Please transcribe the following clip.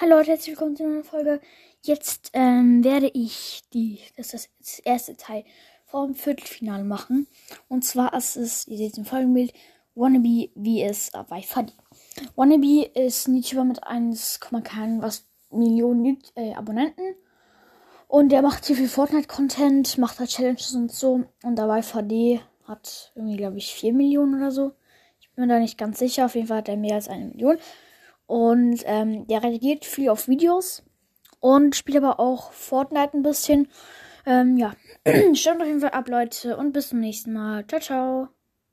Hallo Leute, herzlich willkommen zu einer Folge. Jetzt ähm, werde ich die, das ist das erste Teil vom Viertelfinale machen. Und zwar ist es, ihr seht es im Folgenbild, Wannabe vs. Awai Fadi. Wannabe ist ein YouTuber mit 1, was Millionen äh, Abonnenten. Und der macht hier viel Fortnite-Content, macht halt Challenges und so. Und Awai Fadi hat irgendwie, glaube ich, 4 Millionen oder so. Ich bin mir da nicht ganz sicher. Auf jeden Fall hat er mehr als eine Million. Und ähm, der reagiert viel auf Videos und spielt aber auch Fortnite ein bisschen. Ähm, ja, schaut auf jeden Fall ab, Leute. Und bis zum nächsten Mal. Ciao, ciao.